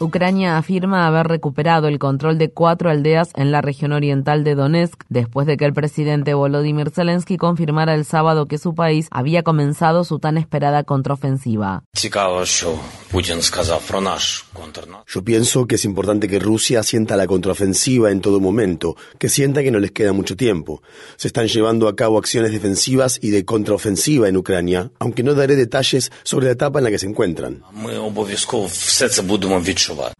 Ucrania afirma haber recuperado el control de cuatro aldeas en la región oriental de Donetsk después de que el presidente Volodymyr Zelensky confirmara el sábado que su país había comenzado su tan esperada contraofensiva. Yo pienso que es importante que Rusia sienta la contraofensiva en todo momento, que sienta que no les queda mucho tiempo. Se están llevando a cabo acciones defensivas y de contraofensiva en Ucrania, aunque no daré detalles sobre la etapa en la que se encuentran.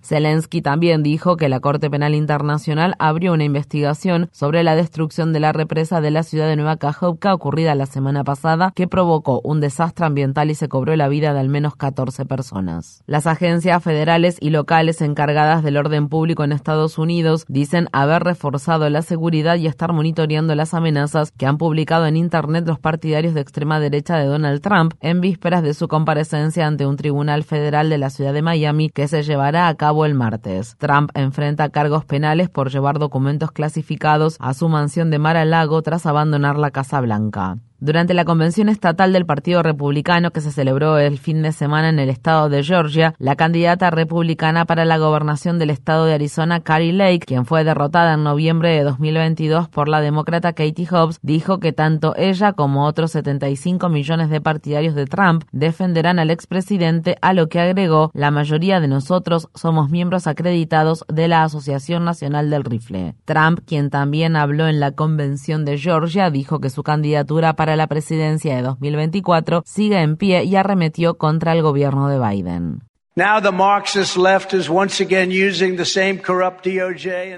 Zelensky también dijo que la Corte Penal Internacional abrió una investigación sobre la destrucción de la represa de la ciudad de Nueva Kajovka ocurrida la semana pasada, que provocó un desastre ambiental y se cobró la vida de al menos 14 personas. Las agencias federales y locales encargadas del orden público en Estados Unidos dicen haber reforzado la seguridad y estar monitoreando las amenazas que han publicado en Internet los partidarios de extrema derecha de Donald Trump en vísperas de su comparecencia ante un tribunal federal de la ciudad de Miami que se llevará a cabo el martes. Trump enfrenta cargos penales por llevar documentos clasificados a su mansión de Mar a Lago tras abandonar la Casa Blanca. Durante la convención estatal del Partido Republicano que se celebró el fin de semana en el estado de Georgia, la candidata republicana para la gobernación del estado de Arizona, Carrie Lake, quien fue derrotada en noviembre de 2022 por la demócrata Katie Hobbs, dijo que tanto ella como otros 75 millones de partidarios de Trump defenderán al expresidente, a lo que agregó, la mayoría de nosotros somos miembros acreditados de la Asociación Nacional del Rifle. Trump, quien también habló en la convención de Georgia, dijo que su candidatura para la presidencia de 2024 sigue en pie y arremetió contra el gobierno de Biden.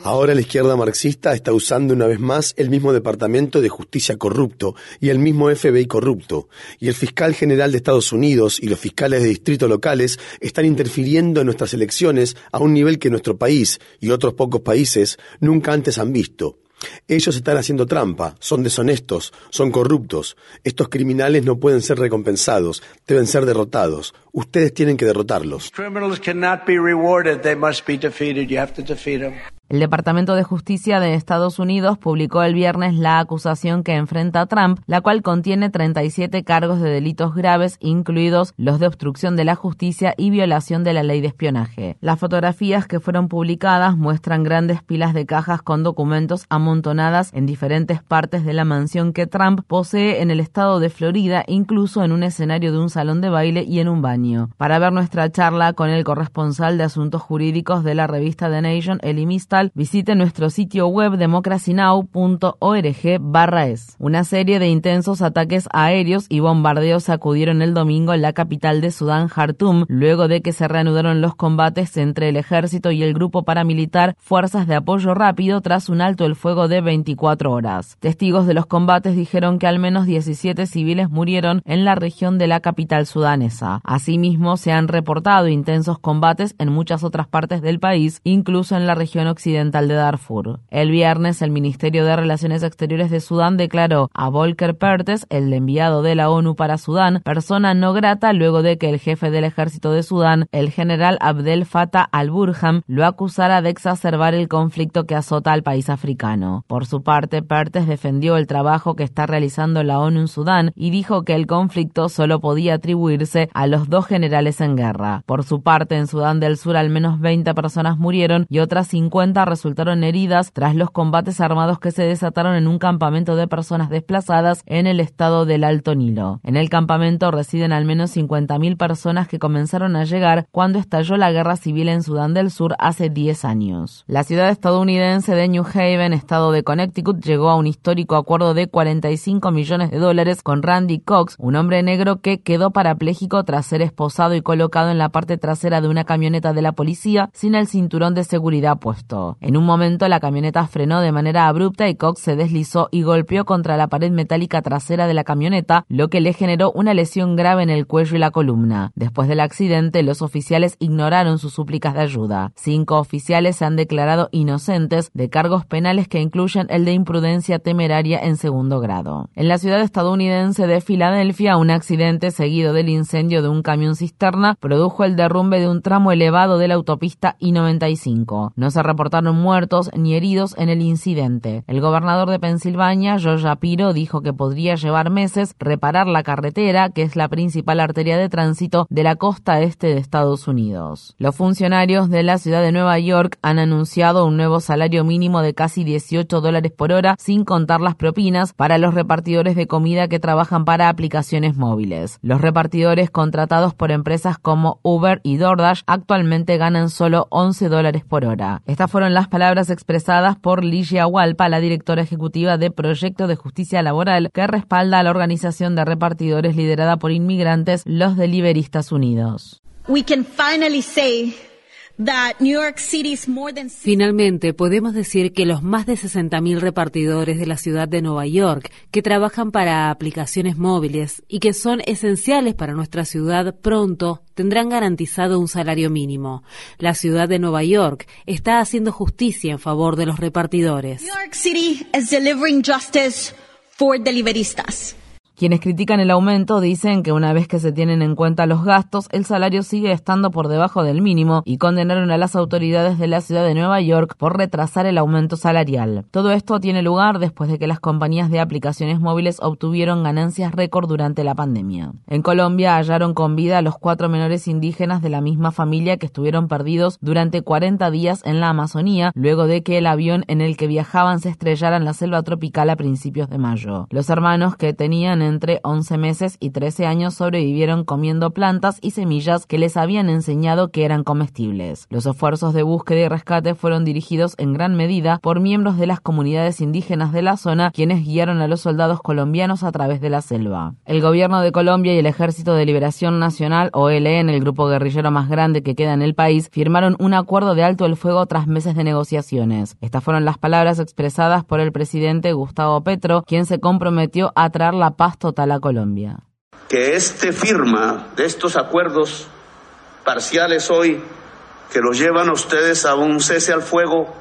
Ahora la izquierda marxista está usando una vez más el mismo Departamento de Justicia corrupto y el mismo FBI corrupto. Y el fiscal general de Estados Unidos y los fiscales de distrito locales están interfiriendo en nuestras elecciones a un nivel que nuestro país y otros pocos países nunca antes han visto. Ellos están haciendo trampa, son deshonestos, son corruptos. Estos criminales no pueden ser recompensados, deben ser derrotados. Ustedes tienen que derrotarlos. El Departamento de Justicia de Estados Unidos publicó el viernes la acusación que enfrenta a Trump, la cual contiene 37 cargos de delitos graves, incluidos los de obstrucción de la justicia y violación de la ley de espionaje. Las fotografías que fueron publicadas muestran grandes pilas de cajas con documentos amontonadas en diferentes partes de la mansión que Trump posee en el estado de Florida, incluso en un escenario de un salón de baile y en un baño. Para ver nuestra charla con el corresponsal de asuntos jurídicos de la revista The Nation, Eli visite nuestro sitio web democracynow.org barra es. Una serie de intensos ataques aéreos y bombardeos sacudieron el domingo en la capital de Sudán, Jartum, luego de que se reanudaron los combates entre el ejército y el grupo paramilitar Fuerzas de Apoyo Rápido tras un alto el fuego de 24 horas. Testigos de los combates dijeron que al menos 17 civiles murieron en la región de la capital sudanesa. Asimismo, se han reportado intensos combates en muchas otras partes del país, incluso en la región occidental de Darfur. El viernes, el Ministerio de Relaciones Exteriores de Sudán declaró a Volker Pertes, el enviado de la ONU para Sudán, persona no grata luego de que el jefe del ejército de Sudán, el general Abdel Fattah al-Burham, lo acusara de exacerbar el conflicto que azota al país africano. Por su parte, Pertes defendió el trabajo que está realizando la ONU en Sudán y dijo que el conflicto solo podía atribuirse a los dos generales en guerra. Por su parte, en Sudán del Sur al menos 20 personas murieron y otras 50 resultaron heridas tras los combates armados que se desataron en un campamento de personas desplazadas en el estado del Alto Nilo. En el campamento residen al menos 50.000 personas que comenzaron a llegar cuando estalló la guerra civil en Sudán del Sur hace 10 años. La ciudad estadounidense de New Haven, estado de Connecticut, llegó a un histórico acuerdo de 45 millones de dólares con Randy Cox, un hombre negro que quedó parapléjico tras ser esposado y colocado en la parte trasera de una camioneta de la policía sin el cinturón de seguridad puesto. En un momento la camioneta frenó de manera abrupta y Cox se deslizó y golpeó contra la pared metálica trasera de la camioneta, lo que le generó una lesión grave en el cuello y la columna. Después del accidente, los oficiales ignoraron sus súplicas de ayuda. Cinco oficiales se han declarado inocentes de cargos penales que incluyen el de imprudencia temeraria en segundo grado. En la ciudad estadounidense de Filadelfia, un accidente seguido del incendio de un camión cisterna produjo el derrumbe de un tramo elevado de la autopista I-95. No se reportaron muertos ni heridos en el incidente. El gobernador de Pensilvania, George Shapiro, dijo que podría llevar meses reparar la carretera, que es la principal arteria de tránsito de la costa este de Estados Unidos. Los funcionarios de la ciudad de Nueva York han anunciado un nuevo salario mínimo de casi 18 dólares por hora, sin contar las propinas, para los repartidores de comida que trabajan para aplicaciones móviles. Los repartidores contratados por empresas como Uber y DoorDash actualmente ganan solo 11 dólares por hora. Estas fueron las palabras expresadas por Ligia Walpa, la directora ejecutiva de Proyecto de Justicia Laboral, que respalda a la organización de repartidores liderada por inmigrantes, los Deliveristas Unidos. Finalmente, podemos decir que los más de 60.000 repartidores de la ciudad de Nueva York que trabajan para aplicaciones móviles y que son esenciales para nuestra ciudad pronto tendrán garantizado un salario mínimo. La ciudad de Nueva York está haciendo justicia en favor de los repartidores. New York City is delivering justice for deliveristas. Quienes critican el aumento dicen que una vez que se tienen en cuenta los gastos, el salario sigue estando por debajo del mínimo y condenaron a las autoridades de la ciudad de Nueva York por retrasar el aumento salarial. Todo esto tiene lugar después de que las compañías de aplicaciones móviles obtuvieron ganancias récord durante la pandemia. En Colombia hallaron con vida a los cuatro menores indígenas de la misma familia que estuvieron perdidos durante 40 días en la Amazonía luego de que el avión en el que viajaban se estrellara en la selva tropical a principios de mayo. Los hermanos que tenían entre 11 meses y 13 años sobrevivieron comiendo plantas y semillas que les habían enseñado que eran comestibles. Los esfuerzos de búsqueda y rescate fueron dirigidos en gran medida por miembros de las comunidades indígenas de la zona, quienes guiaron a los soldados colombianos a través de la selva. El gobierno de Colombia y el Ejército de Liberación Nacional, o ELN, el grupo guerrillero más grande que queda en el país, firmaron un acuerdo de alto el fuego tras meses de negociaciones. Estas fueron las palabras expresadas por el presidente Gustavo Petro, quien se comprometió a traer la paz total a Colombia. Que este firma de estos acuerdos parciales hoy, que los llevan a ustedes a un cese al fuego,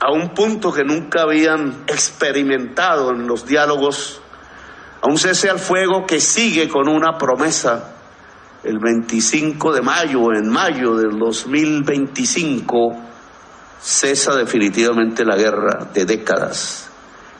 a un punto que nunca habían experimentado en los diálogos, a un cese al fuego que sigue con una promesa el 25 de mayo, en mayo del 2025, cesa definitivamente la guerra de décadas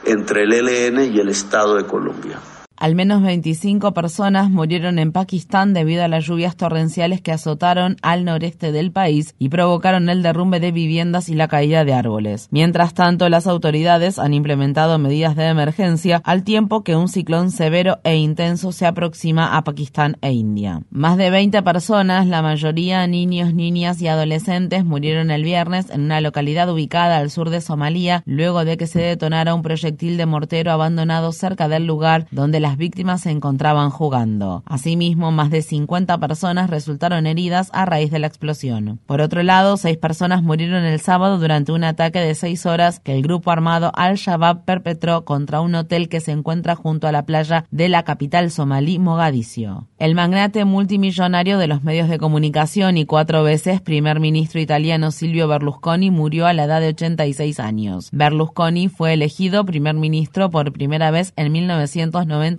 entre el ELN y el Estado de Colombia. Al menos 25 personas murieron en Pakistán debido a las lluvias torrenciales que azotaron al noreste del país y provocaron el derrumbe de viviendas y la caída de árboles. Mientras tanto, las autoridades han implementado medidas de emergencia al tiempo que un ciclón severo e intenso se aproxima a Pakistán e India. Más de 20 personas, la mayoría niños, niñas y adolescentes, murieron el viernes en una localidad ubicada al sur de Somalia luego de que se detonara un proyectil de mortero abandonado cerca del lugar donde la las víctimas se encontraban jugando. Asimismo, más de 50 personas resultaron heridas a raíz de la explosión. Por otro lado, seis personas murieron el sábado durante un ataque de seis horas que el grupo armado Al-Shabaab perpetró contra un hotel que se encuentra junto a la playa de la capital somalí, Mogadiscio. El magnate multimillonario de los medios de comunicación y cuatro veces primer ministro italiano Silvio Berlusconi murió a la edad de 86 años. Berlusconi fue elegido primer ministro por primera vez en 1990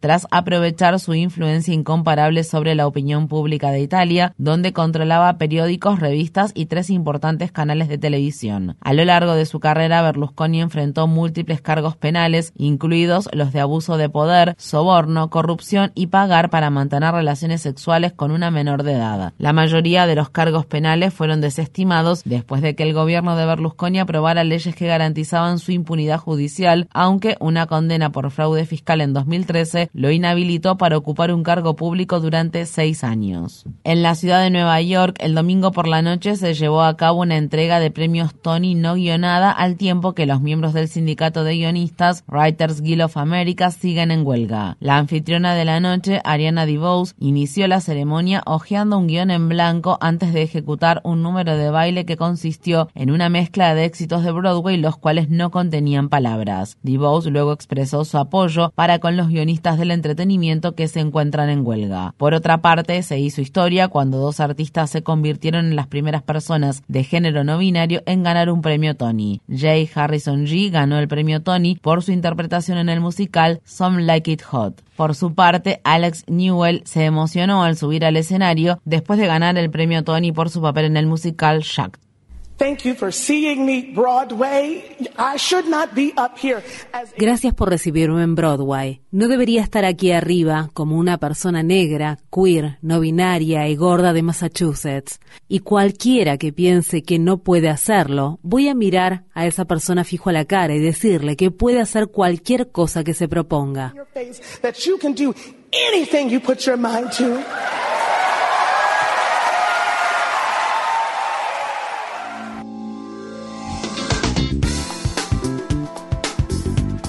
tras aprovechar su influencia incomparable sobre la opinión pública de Italia, donde controlaba periódicos, revistas y tres importantes canales de televisión. A lo largo de su carrera, Berlusconi enfrentó múltiples cargos penales, incluidos los de abuso de poder, soborno, corrupción y pagar para mantener relaciones sexuales con una menor de edad. La mayoría de los cargos penales fueron desestimados después de que el gobierno de Berlusconi aprobara leyes que garantizaban su impunidad judicial, aunque una condena por fraude fiscal en 2013 lo inhabilitó para ocupar un cargo público durante seis años. En la ciudad de Nueva York, el domingo por la noche se llevó a cabo una entrega de premios Tony no guionada al tiempo que los miembros del sindicato de guionistas Writers Guild of America siguen en huelga. La anfitriona de la noche, Ariana DeVos, inició la ceremonia hojeando un guion en blanco antes de ejecutar un número de baile que consistió en una mezcla de éxitos de Broadway los cuales no contenían palabras. DeVos luego expresó su apoyo para con los guionistas del entretenimiento que se encuentran en huelga. Por otra parte, se hizo historia cuando dos artistas se convirtieron en las primeras personas de género no binario en ganar un premio Tony. Jay Harrison G ganó el premio Tony por su interpretación en el musical Some Like It Hot. Por su parte, Alex Newell se emocionó al subir al escenario después de ganar el premio Tony por su papel en el musical Shacked. Gracias por recibirme en Broadway. No debería estar aquí arriba como una persona negra, queer, no binaria y gorda de Massachusetts. Y cualquiera que piense que no puede hacerlo, voy a mirar a esa persona fijo a la cara y decirle que puede hacer cualquier cosa que se proponga.